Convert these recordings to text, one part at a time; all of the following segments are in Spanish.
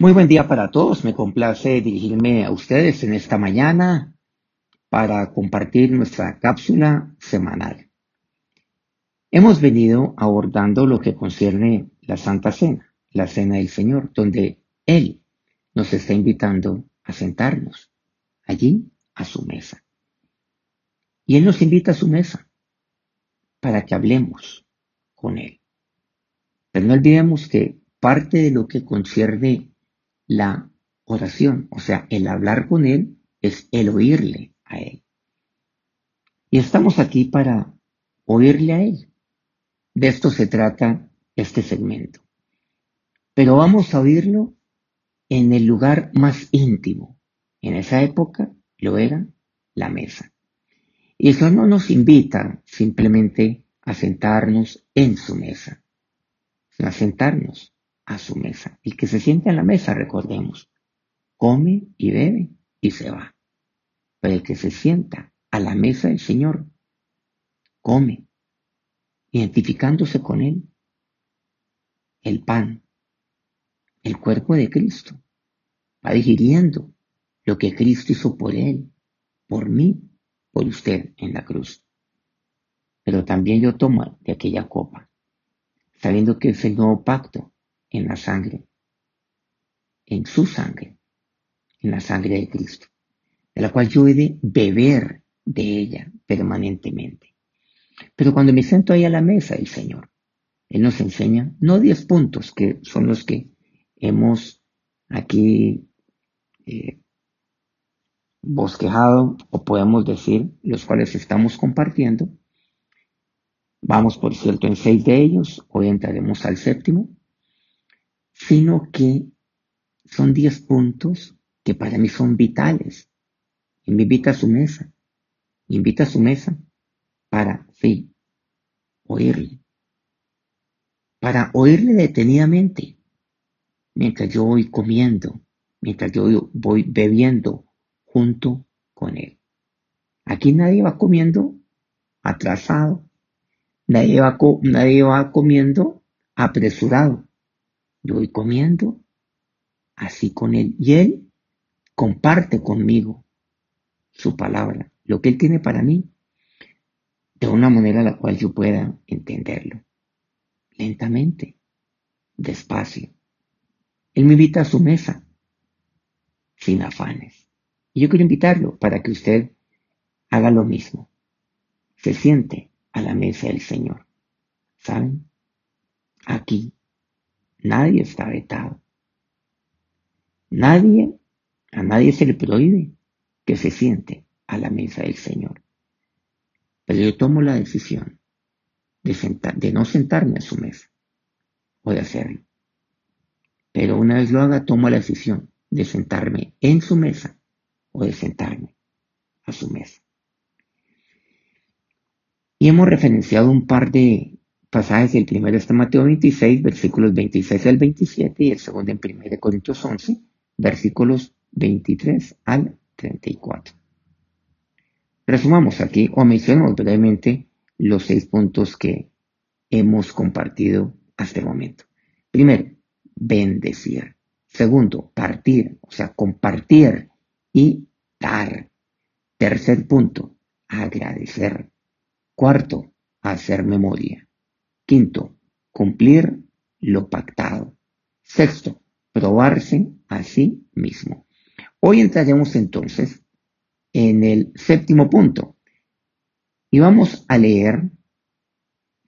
Muy buen día para todos. Me complace dirigirme a ustedes en esta mañana para compartir nuestra cápsula semanal. Hemos venido abordando lo que concierne la Santa Cena, la Cena del Señor, donde Él nos está invitando a sentarnos allí a su mesa. Y Él nos invita a su mesa para que hablemos con Él. Pero no olvidemos que parte de lo que concierne la oración, o sea, el hablar con Él es el oírle a Él. Y estamos aquí para oírle a Él. De esto se trata este segmento. Pero vamos a oírlo en el lugar más íntimo. En esa época lo era la mesa. Y eso no nos invita simplemente a sentarnos en su mesa, sino a sentarnos a su mesa. El que se siente en la mesa, recordemos, come y bebe y se va. Pero el que se sienta a la mesa del Señor, come, identificándose con Él, el pan, el cuerpo de Cristo, va digiriendo lo que Cristo hizo por Él, por mí, por usted en la cruz. Pero también yo tomo de aquella copa, sabiendo que es el nuevo pacto en la sangre, en su sangre, en la sangre de Cristo, de la cual yo he de beber de ella permanentemente. Pero cuando me siento ahí a la mesa del Señor, Él nos enseña no diez puntos, que son los que hemos aquí eh, bosquejado, o podemos decir, los cuales estamos compartiendo. Vamos, por cierto, en seis de ellos, hoy entraremos al séptimo sino que son 10 puntos que para mí son vitales. Y me invita a su mesa. Me invita a su mesa para, sí, oírle. Para oírle detenidamente. Mientras yo voy comiendo, mientras yo voy bebiendo junto con él. Aquí nadie va comiendo atrasado. Nadie va, nadie va comiendo apresurado. Yo voy comiendo así con Él. Y Él comparte conmigo su palabra, lo que Él tiene para mí, de una manera a la cual yo pueda entenderlo. Lentamente, despacio. Él me invita a su mesa, sin afanes. Y yo quiero invitarlo para que usted haga lo mismo. Se siente a la mesa del Señor. ¿Saben? Aquí Nadie está vetado. Nadie, a nadie se le prohíbe que se siente a la mesa del Señor. Pero yo tomo la decisión de, no sentarme a su mesa o de hacerlo. Pero una vez lo haga, tomo la decisión de sentarme en su mesa o de sentarme a su mesa. Y hemos referenciado un par de pasajes, el primero está Mateo 26, versículos 26 al 27, y el segundo en 1 Corintios 11, versículos 23 al 34. Resumamos aquí o mencionamos brevemente los seis puntos que hemos compartido hasta el momento. Primero, bendecir. Segundo, partir, o sea, compartir y dar. Tercer punto, agradecer. Cuarto, hacer memoria. Quinto, cumplir lo pactado. Sexto, probarse a sí mismo. Hoy entraremos entonces en el séptimo punto y vamos a leer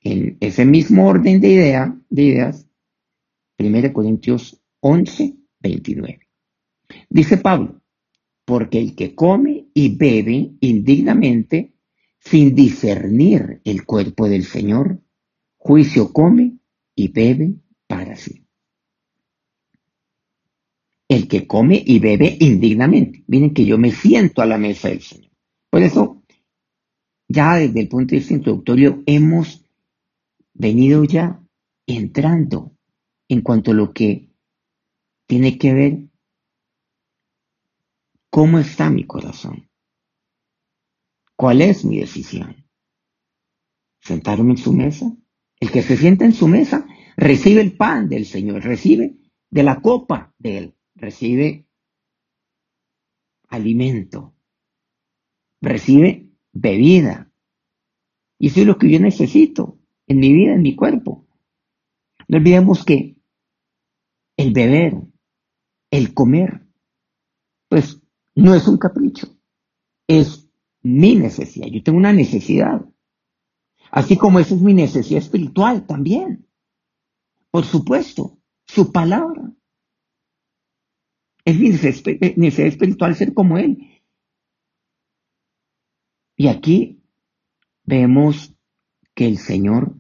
en ese mismo orden de, idea, de ideas 1 Corintios 11, 29. Dice Pablo, porque el que come y bebe indignamente sin discernir el cuerpo del Señor, Juicio come y bebe para sí. El que come y bebe indignamente. Miren que yo me siento a la mesa del Señor. Por eso, ya desde el punto de vista introductorio, hemos venido ya entrando en cuanto a lo que tiene que ver cómo está mi corazón. ¿Cuál es mi decisión? ¿Sentarme en su mesa? El que se sienta en su mesa recibe el pan del Señor, recibe de la copa de Él, recibe alimento, recibe bebida. Y eso es lo que yo necesito en mi vida, en mi cuerpo. No olvidemos que el beber, el comer, pues no es un capricho, es mi necesidad. Yo tengo una necesidad. Así como eso es mi necesidad espiritual también. Por supuesto, su palabra. Es mi necesidad espiritual ser como Él. Y aquí vemos que el Señor,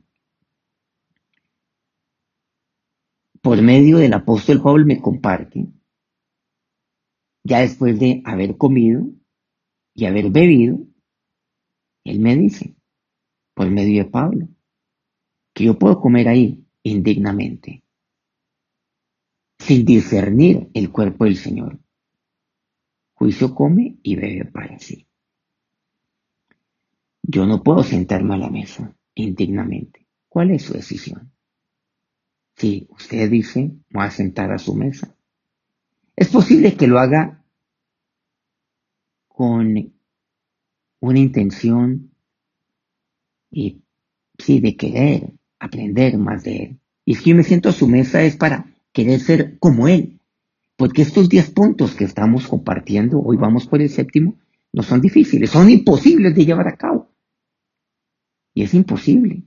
por medio del apóstol Pablo, me comparte, ya después de haber comido y haber bebido, Él me dice, por medio de Pablo, que yo puedo comer ahí indignamente, sin discernir el cuerpo del Señor. Juicio come y bebe para sí. Yo no puedo sentarme a la mesa indignamente. ¿Cuál es su decisión? Si usted dice, voy a sentar a su mesa, es posible que lo haga con una intención y sí, de querer aprender más de él. Y si yo me siento a su mesa es para querer ser como él. Porque estos 10 puntos que estamos compartiendo, hoy vamos por el séptimo, no son difíciles, son imposibles de llevar a cabo. Y es imposible.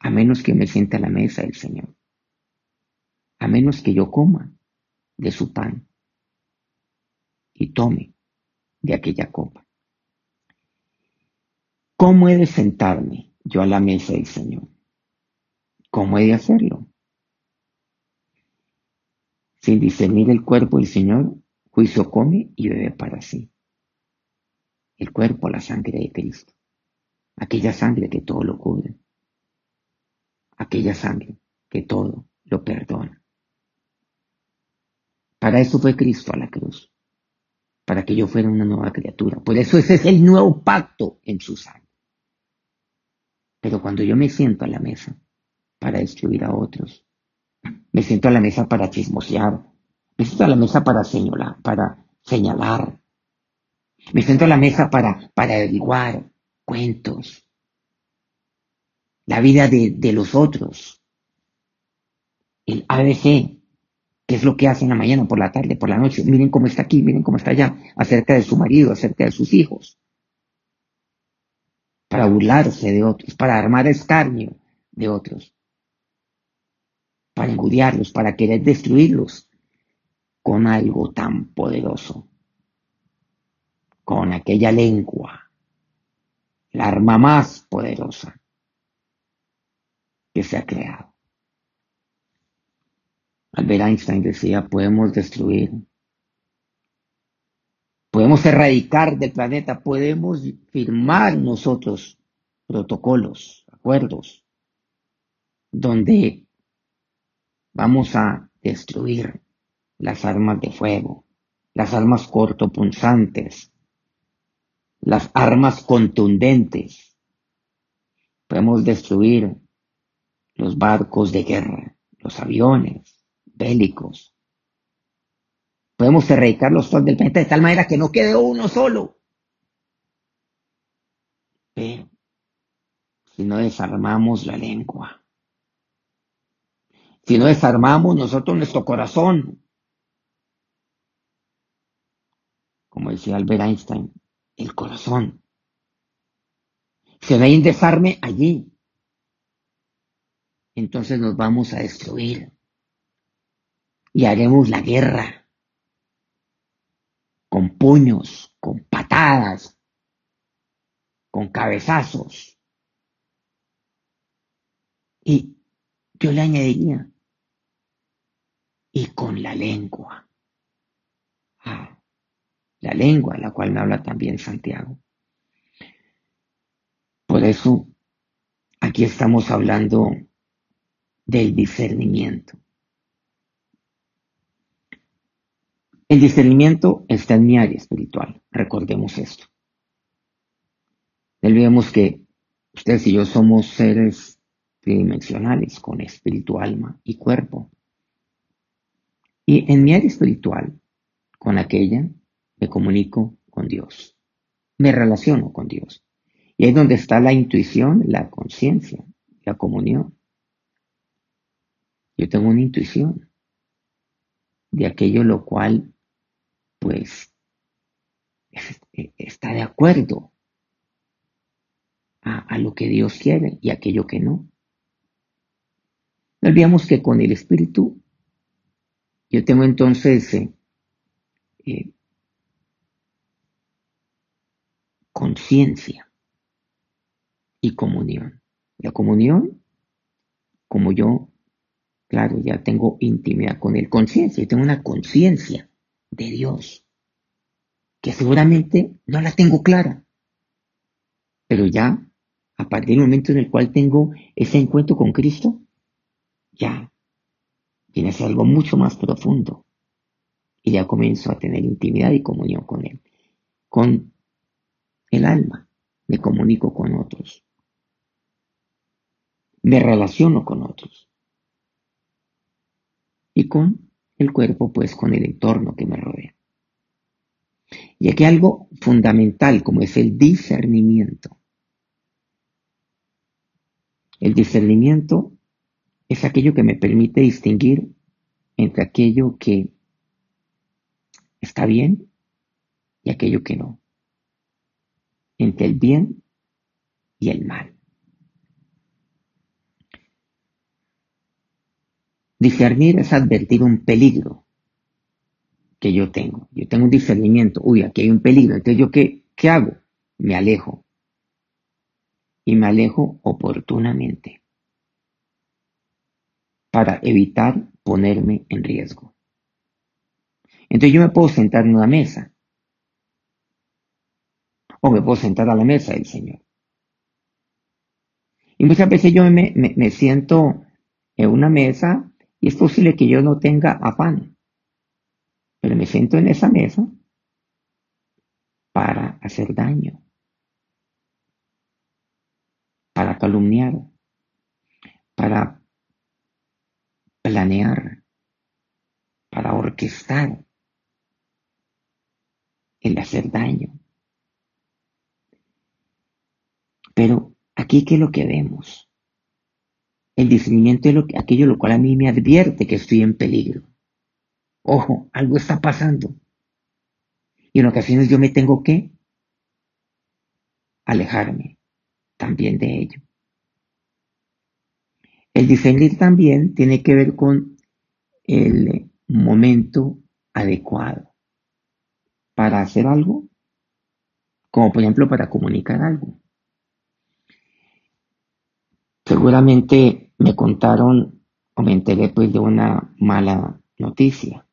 A menos que me sienta a la mesa del Señor. A menos que yo coma de su pan y tome de aquella copa. ¿Cómo he de sentarme yo a la mesa del Señor? ¿Cómo he de hacerlo? Sin discernir el cuerpo del Señor, juicio come y bebe para sí. El cuerpo, la sangre de Cristo. Aquella sangre que todo lo cubre. Aquella sangre que todo lo perdona. Para eso fue Cristo a la cruz. Para que yo fuera una nueva criatura. Por eso ese es el nuevo pacto en su sangre. Pero cuando yo me siento a la mesa para destruir a otros, me siento a la mesa para chismosear, me siento a la mesa para señalar, para señalar, me siento a la mesa para, para averiguar cuentos, la vida de, de los otros, el ABC, qué es lo que hace en la mañana, por la tarde, por la noche, miren cómo está aquí, miren cómo está allá, acerca de su marido, acerca de sus hijos para burlarse de otros, para armar escarnio de otros, para engudiarlos, para querer destruirlos con algo tan poderoso, con aquella lengua, la arma más poderosa que se ha creado. Albert Einstein decía, podemos destruir podemos erradicar del planeta, podemos firmar nosotros protocolos, acuerdos, donde vamos a destruir las armas de fuego, las armas cortopunzantes, las armas contundentes. Podemos destruir los barcos de guerra, los aviones bélicos, Podemos erradicar los sol del planeta de tal manera que no quede uno solo. Pero si no desarmamos la lengua, si no desarmamos nosotros nuestro corazón, como decía Albert Einstein, el corazón, si no hay un desarme allí, entonces nos vamos a destruir y haremos la guerra con puños, con patadas, con cabezazos. Y yo le añadiría, y con la lengua. Ah, la lengua, la cual me habla también Santiago. Por eso, aquí estamos hablando del discernimiento. El discernimiento está en mi área espiritual, recordemos esto. Olvidemos que ustedes y yo somos seres tridimensionales con espíritu, alma y cuerpo. Y en mi área espiritual, con aquella, me comunico con Dios. Me relaciono con Dios. Y es donde está la intuición, la conciencia, la comunión. Yo tengo una intuición de aquello lo cual, pues, está de acuerdo a, lo que Dios quiere y aquello que no. No olvidemos que con el Espíritu yo tengo entonces eh, eh, conciencia y comunión. La comunión, como yo, claro, ya tengo intimidad con él, conciencia, y tengo una conciencia de Dios, que seguramente no la tengo clara, pero ya a partir del momento en el cual tengo ese encuentro con Cristo, ya ser algo mucho más profundo. Y ya comienzo a tener intimidad y comunión con Él. Con el alma me comunico con otros. Me relaciono con otros. Y con el cuerpo, pues con el entorno que me rodea. Y aquí algo fundamental como es el discernimiento. El discernimiento es aquello que me permite distinguir entre aquello que está bien y aquello que no. Entre el bien y el mal. Discernir es advertir un peligro que yo tengo. Yo tengo un discernimiento. Uy, aquí hay un peligro. Entonces, ¿yo qué, qué hago? Me alejo y me alejo oportunamente para evitar ponerme en riesgo. Entonces yo me puedo sentar en una mesa o me puedo sentar a la mesa del Señor. Y muchas veces yo me, me siento en una mesa y es posible que yo no tenga afán, pero me siento en esa mesa para hacer daño para calumniar, para planear, para orquestar el hacer daño. Pero aquí, ¿qué es lo que vemos? El discernimiento es que, aquello lo cual a mí me advierte que estoy en peligro. Ojo, algo está pasando. Y en ocasiones yo me tengo que alejarme también de ello. El discernir también tiene que ver con el momento adecuado para hacer algo, como por ejemplo para comunicar algo. Seguramente me contaron o me enteré pues de una mala noticia.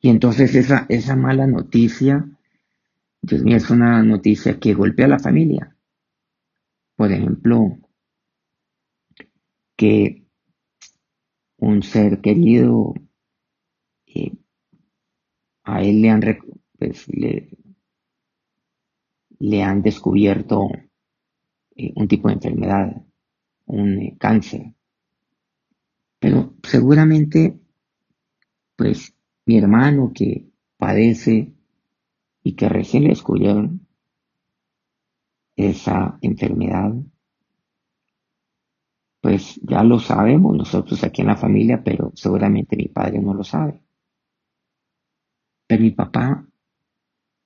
Y entonces esa, esa mala noticia Dios mío, es una noticia que golpea a la familia. Por ejemplo, que un ser querido, eh, a él le han, pues, le, han descubierto eh, un tipo de enfermedad, un eh, cáncer. Pero seguramente, pues mi hermano que padece y que recién le descubrieron esa enfermedad, pues ya lo sabemos nosotros aquí en la familia, pero seguramente mi padre no lo sabe. Pero mi papá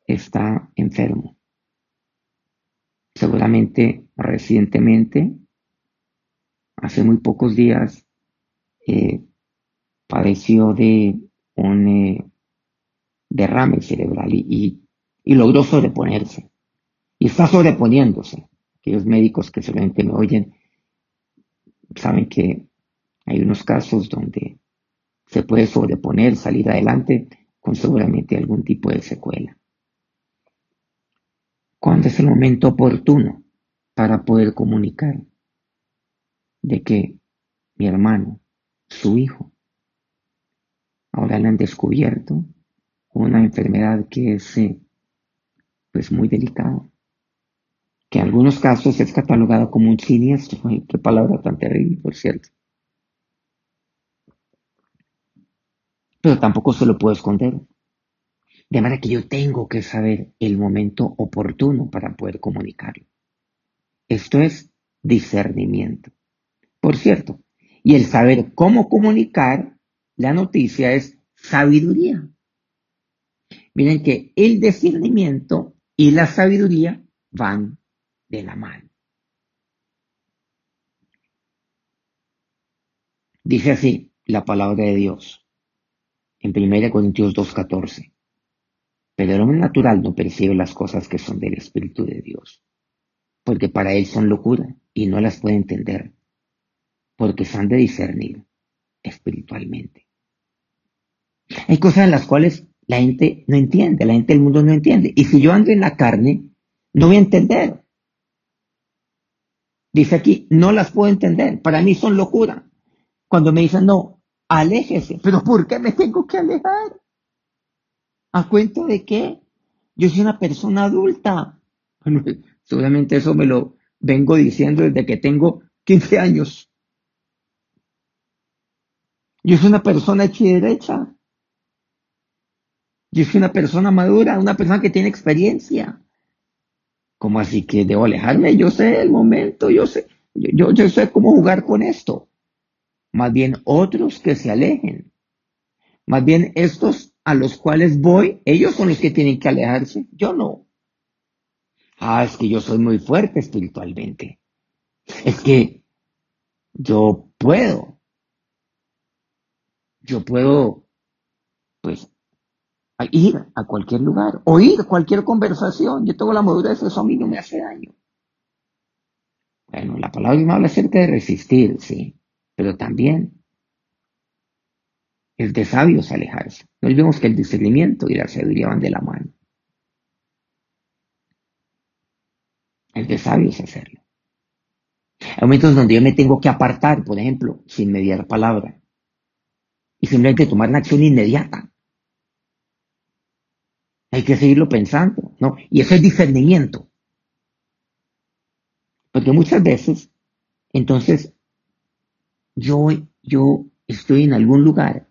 está enfermo. Seguramente recientemente, hace muy pocos días, eh, padeció de un eh, derrame cerebral y y logró sobreponerse. Y está sobreponiéndose. Aquellos médicos que seguramente me oyen saben que hay unos casos donde se puede sobreponer, salir adelante con seguramente algún tipo de secuela. ¿Cuándo es el momento oportuno para poder comunicar de que mi hermano, su hijo, ahora le han descubierto una enfermedad que es eh, pues muy delicado, que en algunos casos es catalogado como un siniestro. qué palabra tan terrible, por cierto. pero tampoco se lo puedo esconder. De manera que yo tengo que saber el momento oportuno para poder comunicarlo. Esto es discernimiento. Por cierto, y el saber cómo comunicar la noticia es sabiduría. Miren que el discernimiento y la sabiduría van de la mano. Dice así la palabra de Dios en 1 Corintios 2.14. Pero el hombre natural no percibe las cosas que son del Espíritu de Dios, porque para él son locura y no las puede entender, porque se han de discernir espiritualmente. Hay cosas en las cuales la gente no entiende, la gente del mundo no entiende. Y si yo ando en la carne, no voy a entender. Dice aquí, no las puedo entender. Para mí son locura. Cuando me dicen, no, aléjese. Pero ¿por qué me tengo que alejar? ¿A cuenta de qué? Yo soy una persona adulta. Bueno, seguramente eso me lo vengo diciendo desde que tengo 15 años. Yo soy una persona hecha y derecha. Yo soy una persona madura, una persona que tiene experiencia. ¿Cómo así que debo alejarme? Yo sé el momento, yo sé, yo, yo sé cómo jugar con esto. Más bien otros que se alejen. Más bien estos a los cuales voy, ellos son los que tienen que alejarse, yo no. Ah, es que yo soy muy fuerte espiritualmente. Es que yo puedo. Yo puedo, pues, ir a cualquier lugar, oír cualquier conversación. Yo tengo la madurez, eso a mí no me hace daño. Bueno, la palabra me habla acerca de resistir, sí, pero también es de sabios alejarse. No olvidemos que el discernimiento y la sabiduría van de la mano. Es de sabios hacerlo. Hay momentos donde yo me tengo que apartar, por ejemplo, sin mediar palabra. Y simplemente tomar una acción inmediata. Hay que seguirlo pensando, ¿no? Y eso es discernimiento. Porque muchas veces, entonces, yo, yo estoy en algún lugar,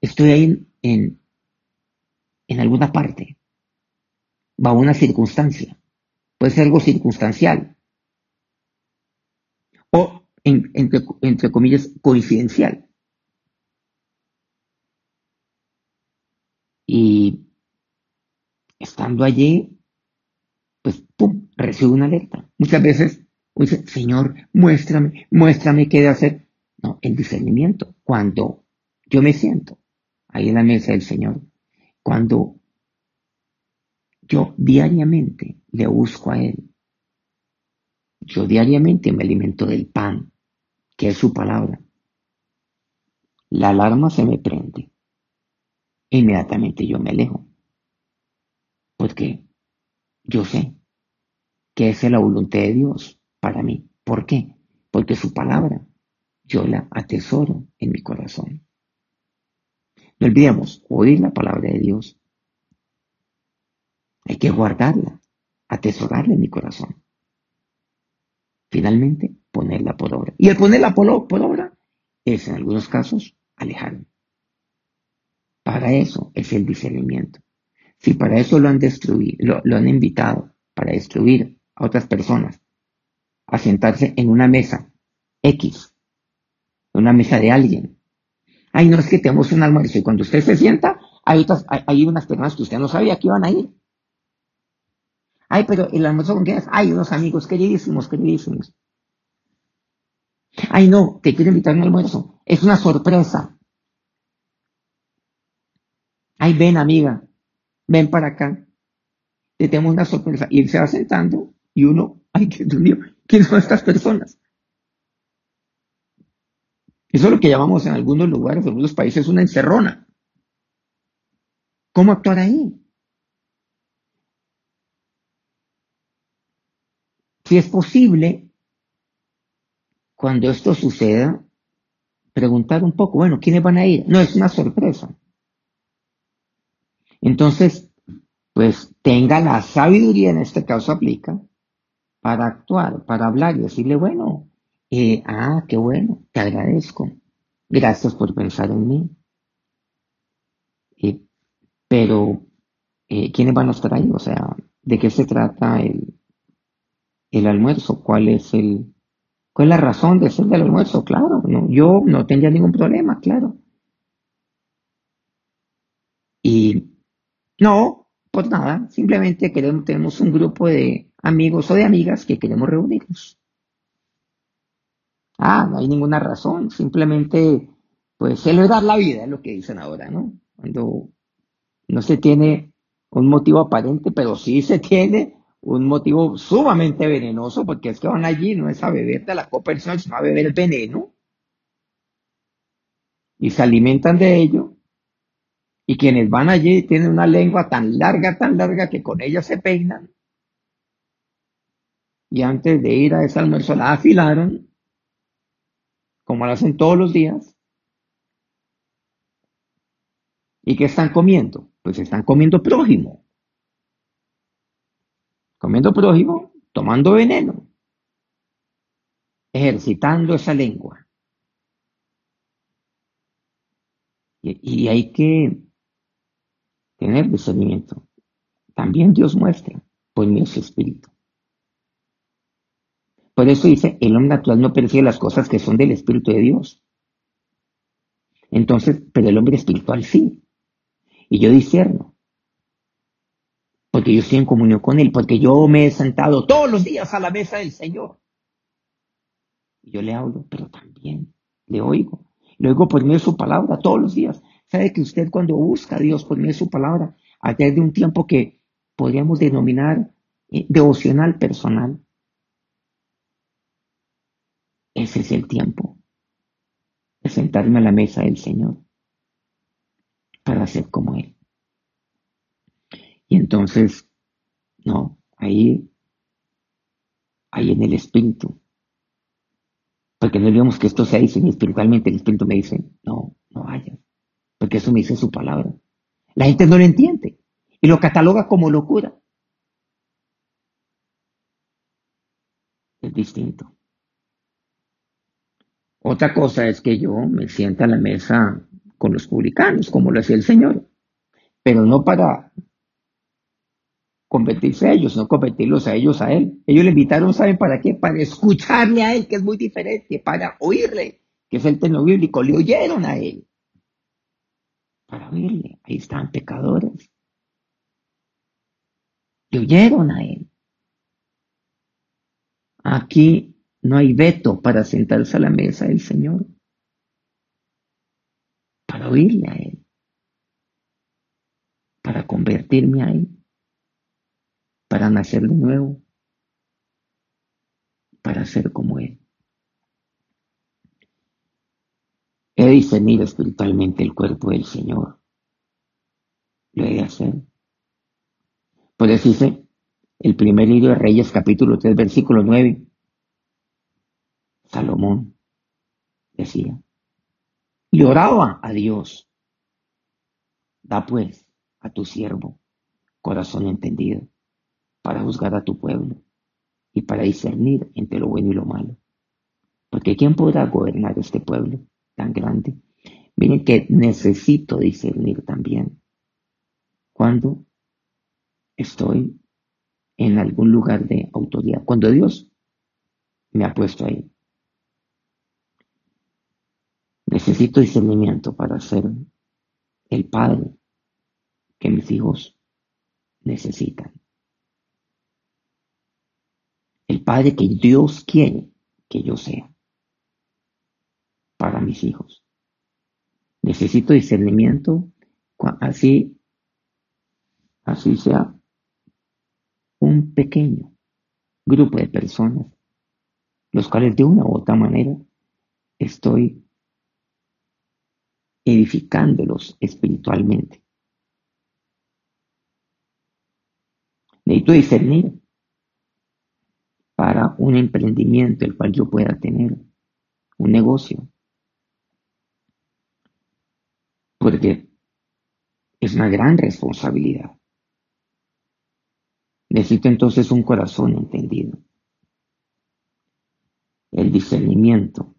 estoy ahí en, en, alguna parte, va una circunstancia, puede ser algo circunstancial, o entre, entre comillas, coincidencial. Y estando allí, pues, ¡pum!, recibe una alerta. Muchas veces Señor, muéstrame, muéstrame qué de hacer. No, el discernimiento. Cuando yo me siento ahí en la mesa del Señor, cuando yo diariamente le busco a Él, yo diariamente me alimento del pan, que es su palabra. La alarma se me prende. Inmediatamente yo me alejo. Porque yo sé que esa es la voluntad de Dios para mí. ¿Por qué? Porque su palabra yo la atesoro en mi corazón. No olvidemos oír la palabra de Dios. Hay que guardarla, atesorarla en mi corazón. Finalmente, ponerla por obra. Y el ponerla por, obra es, en algunos casos, alejarme. Para eso es el discernimiento. Si para eso lo han destruido, lo, han invitado para destruir a otras personas, a sentarse en una mesa X, una mesa de alguien. Ay, no es que tenemos un almuerzo y cuando usted se sienta, hay, hay, unas personas que usted no sabía que iban a ir. Ay, pero el almuerzo con quién es? Ay, unos amigos queridísimos, queridísimos. Ay, no, te quiero invitar a un almuerzo. Es una sorpresa. Ay, ven, amiga ven para acá, le tenemos una sorpresa. Y él se va sentando y uno, ay, Dios mío, ¿quiénes son estas personas? Eso es lo que llamamos en algunos lugares, en algunos países, una encerrona. ¿Cómo actuar ahí? Si es posible, cuando esto suceda, preguntar un poco, bueno, ¿quiénes van a ir? No, es una sorpresa. Entonces, pues tenga la sabiduría, en este caso aplica, para actuar, para hablar y decirle, bueno, eh, ah, qué bueno, te agradezco. Gracias por pensar en mí. pero, eh, ¿quiénes van a estar ahí? O sea, ¿de qué se trata el, el almuerzo? ¿Cuál es el, cuál es la razón de ser del almuerzo? Claro, no, yo no tendría ningún problema, claro. Y no, pues nada, simplemente queremos, tenemos un grupo de amigos o de amigas que queremos reunirnos. Ah, no hay ninguna razón, simplemente, pues celebrar la vida, es lo que dicen ahora, ¿no? Cuando no se tiene un motivo aparente, pero sí se tiene un motivo sumamente venenoso, porque es que van allí no es a beberte la copa del sino a beber el veneno. Y se alimentan de ello. Y quienes van allí tienen una lengua tan larga, tan larga, que con ella se peinan. Y antes de ir a ese almuerzo la afilaron, como lo hacen todos los días. ¿Y qué están comiendo? Pues están comiendo prójimo. Comiendo prójimo, tomando veneno, ejercitando esa lengua. Y, hay que tener discernimiento. También Dios muestra por mi espíritu. Por eso dice, el hombre natural no percibe las cosas que son del Espíritu de Dios. Entonces, pero el hombre espiritual sí. Y yo discerno. Porque yo estoy en comunión con Él, porque yo me he sentado todos los días a la mesa del Señor. Y yo le hablo, pero también le oigo. Le oigo por medio de su palabra todos los días. Sabe que usted cuando busca a Dios por medio su palabra, a través de un tiempo que podríamos denominar eh, devocional personal, ese es el tiempo de sentarme a la mesa del Señor para ser como Él. Y entonces, no, ahí, ahí en el Espíritu. Porque no digamos que esto se dice espiritualmente, el Espíritu me dice, no, no vayas. Porque eso me dice su palabra. La gente no lo entiende y lo cataloga como locura. Es distinto. Otra cosa es que yo me sienta a la mesa con los publicanos, como lo hacía el Señor, pero no para convertirse a ellos, no convertirlos a ellos a Él. Ellos le invitaron, ¿saben para qué? Para escucharle a Él, que es muy diferente, para oírle, que es el término bíblico, le oyeron a Él. Para oírle, ahí están pecadores. Le oyeron a Él. Aquí no hay veto para sentarse a la mesa del Señor, para oírle a Él, para convertirme a Él, para nacer de nuevo, para ser como Él. He de discernir espiritualmente el cuerpo del Señor. Lo he de hacer. Por eso dice el primer libro de Reyes, capítulo 3, versículo 9. Salomón decía, y oraba a Dios, da pues a tu siervo corazón entendido para juzgar a tu pueblo y para discernir entre lo bueno y lo malo. Porque ¿quién podrá gobernar este pueblo tan grande? Miren que necesito discernir también cuando estoy en algún lugar de autoridad, cuando Dios me ha puesto ahí. Necesito discernimiento para ser el padre que mis hijos necesitan. El padre que Dios quiere que yo sea para mis hijos. Necesito discernimiento así, así sea un pequeño grupo de personas, los cuales de una u otra manera estoy edificándolos espiritualmente. Necesito discernir para un emprendimiento el cual yo pueda tener, un negocio. Porque es una gran responsabilidad. Necesito entonces un corazón entendido. El discernimiento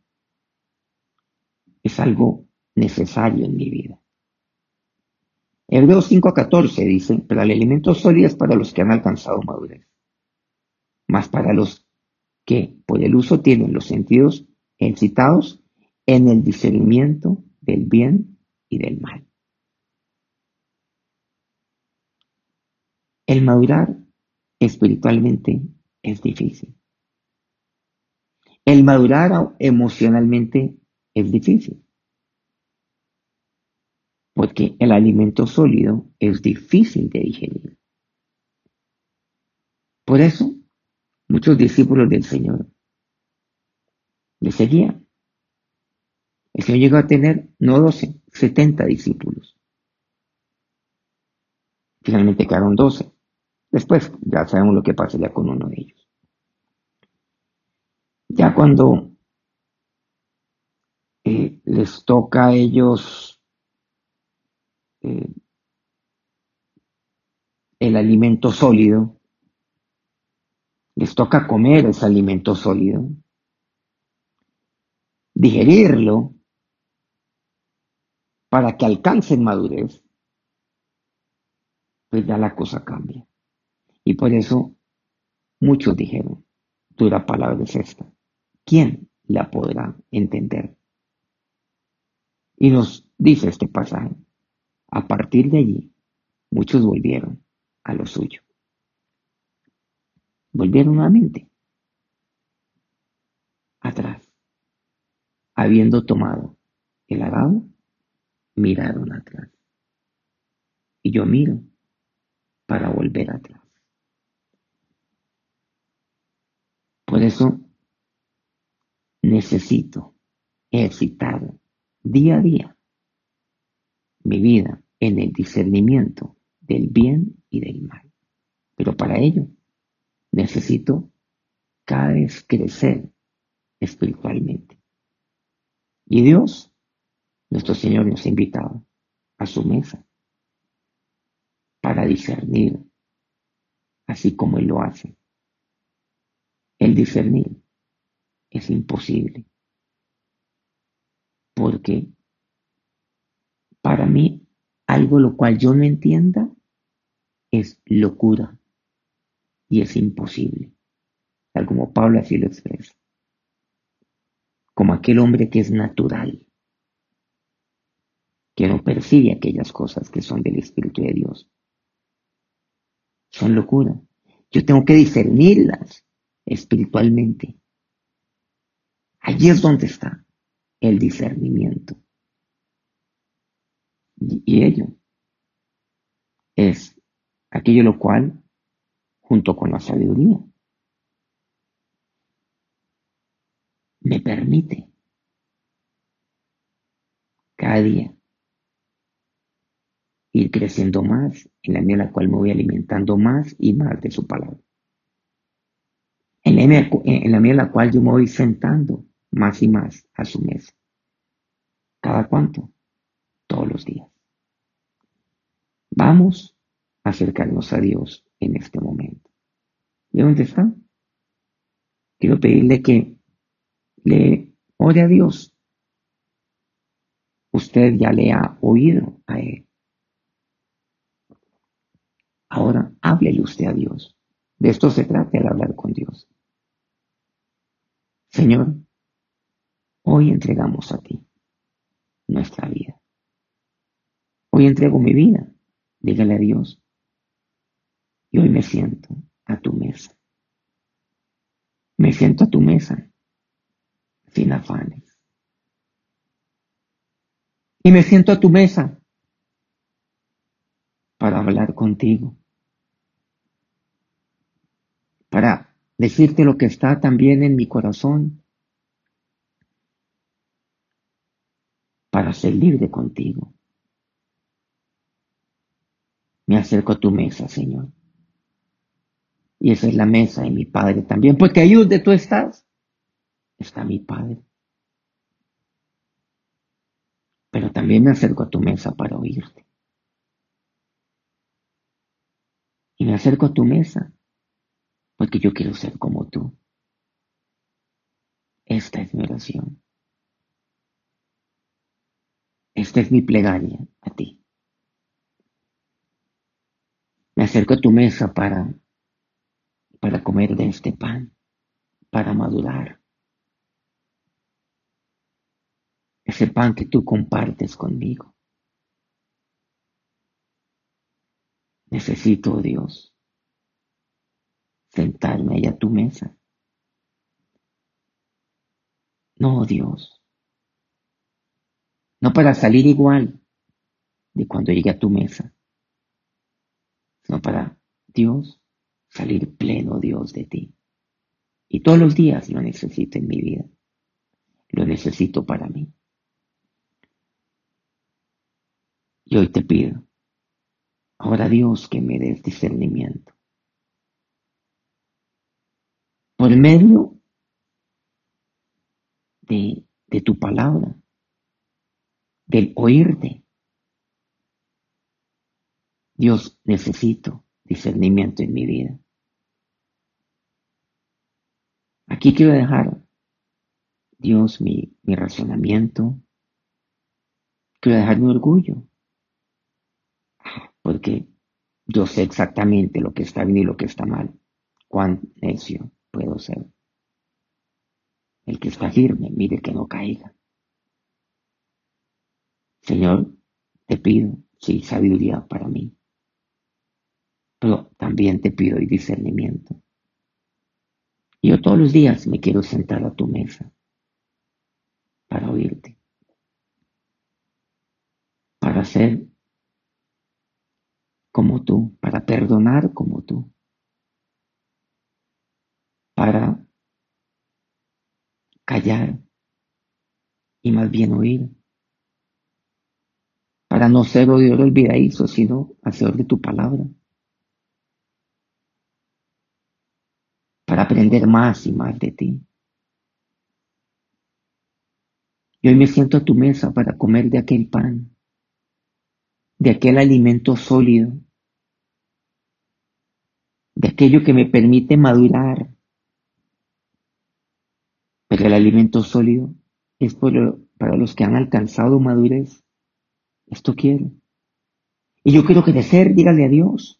es algo necesario en mi vida. Hebreos 5 a 14 dice, pero el alimento sólido es para los que han alcanzado madurez, más para los que por el uso tienen los sentidos excitados en el discernimiento del bien y del mal. El madurar espiritualmente es difícil. El madurar emocionalmente es difícil. Porque el alimento sólido es difícil de digerir. Por eso, muchos discípulos del Señor le seguían. El Señor llegó a tener no 12, 70 discípulos. Finalmente quedaron 12. Después ya sabemos lo que pasaría con uno de ellos. Ya cuando eh, les toca a ellos eh, el alimento sólido, les toca comer ese alimento sólido, digerirlo para que alcancen madurez, pues ya la cosa cambia. Y por eso muchos dijeron, dura palabra es esta. ¿Quién la podrá entender? Y nos dice este pasaje, a partir de allí, muchos volvieron a lo suyo. Volvieron nuevamente atrás. Habiendo tomado el arado, miraron atrás. Y yo miro para volver atrás. Por eso necesito ejercitar día a día mi vida en el discernimiento del bien y del mal. Pero para ello necesito cada vez crecer espiritualmente. Y Dios, nuestro Señor, nos ha invitado a su mesa para discernir, así como Él lo hace. El discernir es imposible, porque para mí algo lo cual yo no entienda es locura y es imposible, tal como Pablo así lo expresa, como aquel hombre que es natural, que no percibe aquellas cosas que son del Espíritu de Dios. Son locura. Yo tengo que discernirlas espiritualmente. Allí es donde está el discernimiento. Y ello es aquello lo cual, junto con la sabiduría, me permite cada día ir creciendo más en la medida en la cual me voy alimentando más y más de su palabra. En la, en la medida en la cual yo me voy sentando más y más a su mesa. ¿Cada cuánto? Todos los días. Vamos a acercarnos a Dios en este momento. ¿Y dónde está? Quiero pedirle que le ore a Dios. Usted ya le ha oído a Él. Ahora háblele usted a Dios. De esto se trata el hablar con Dios. Señor, hoy entregamos a ti nuestra vida. Hoy entrego mi vida, dígale a Dios. Y hoy me siento a tu mesa. Me siento a tu mesa sin afanes. Y me siento a tu mesa para hablar contigo, para decirte lo que está también en mi corazón, para ser libre contigo. Me acerco a tu mesa, Señor. Y esa es la mesa de mi Padre también, porque ahí donde tú estás, está mi Padre. Pero también me acerco a tu mesa para oírte. Y me acerco a tu mesa porque yo quiero ser como tú. Esta es mi oración. Esta es mi plegaria a ti. Me acerco a tu mesa para, para comer de este pan, para madurar. Ese pan que tú compartes conmigo. Necesito, Dios, sentarme ahí a tu mesa. No, Dios. No para salir igual de cuando llegue a tu mesa, sino para Dios salir pleno, Dios, de ti. Y todos los días lo necesito en mi vida. Lo necesito para mí. Y hoy te pido, ahora Dios, que me des discernimiento. Por medio de, tu palabra, del oírte. Dios, necesito discernimiento en mi vida. Aquí quiero dejar, Dios, mi razonamiento. Quiero dejar mi orgullo. Porque yo sé exactamente lo que está bien y lo que está mal. Cuán necio puedo ser. El que está firme, mire que no caiga. Señor, te pido, sí, sabiduría para mí. Pero también te pido discernimiento. Yo todos los días me quiero sentar a tu mesa para oírte, para ser como tú, para perdonar como tú, para callar y más bien oír, para no ser oidor olvidadizo, sino hacedor de tu palabra, para aprender más y más de ti. Y hoy me siento a tu mesa para comer de aquel pan, de aquel alimento sólido de aquello que me permite madurar. Pero el alimento sólido es para los que han alcanzado madurez. Esto quiero. Y yo quiero crecer, dígale a Dios.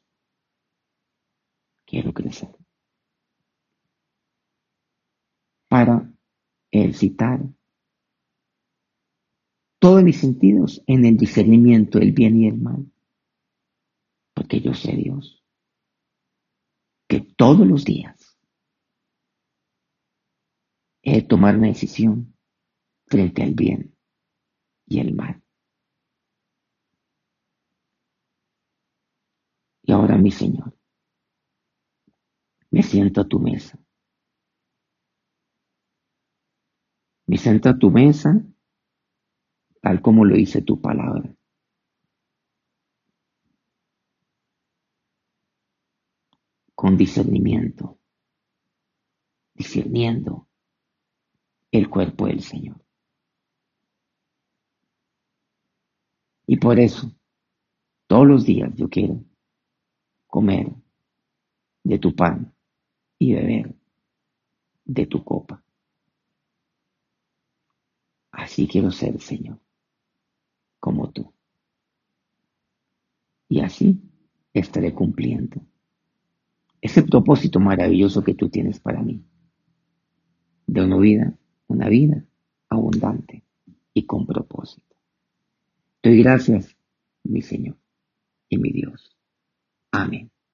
Quiero crecer. Para ejercitar todos mis sentidos en el discernimiento del bien y el mal. Porque yo sé Dios que todos los días he de tomar una decisión frente al bien y el mal. Y ahora, mi Señor, me siento a tu mesa. Me siento a tu mesa tal como lo dice tu palabra. Con discernimiento, discerniendo el cuerpo del Señor. Y por eso, todos los días yo quiero comer de tu pan y beber de tu copa. Así quiero ser, Señor, como tú. Y así estaré cumpliendo ese propósito maravilloso que tú tienes para mí, de una vida, una vida abundante y con propósito. Doy gracias, mi Señor y mi Dios. Amén.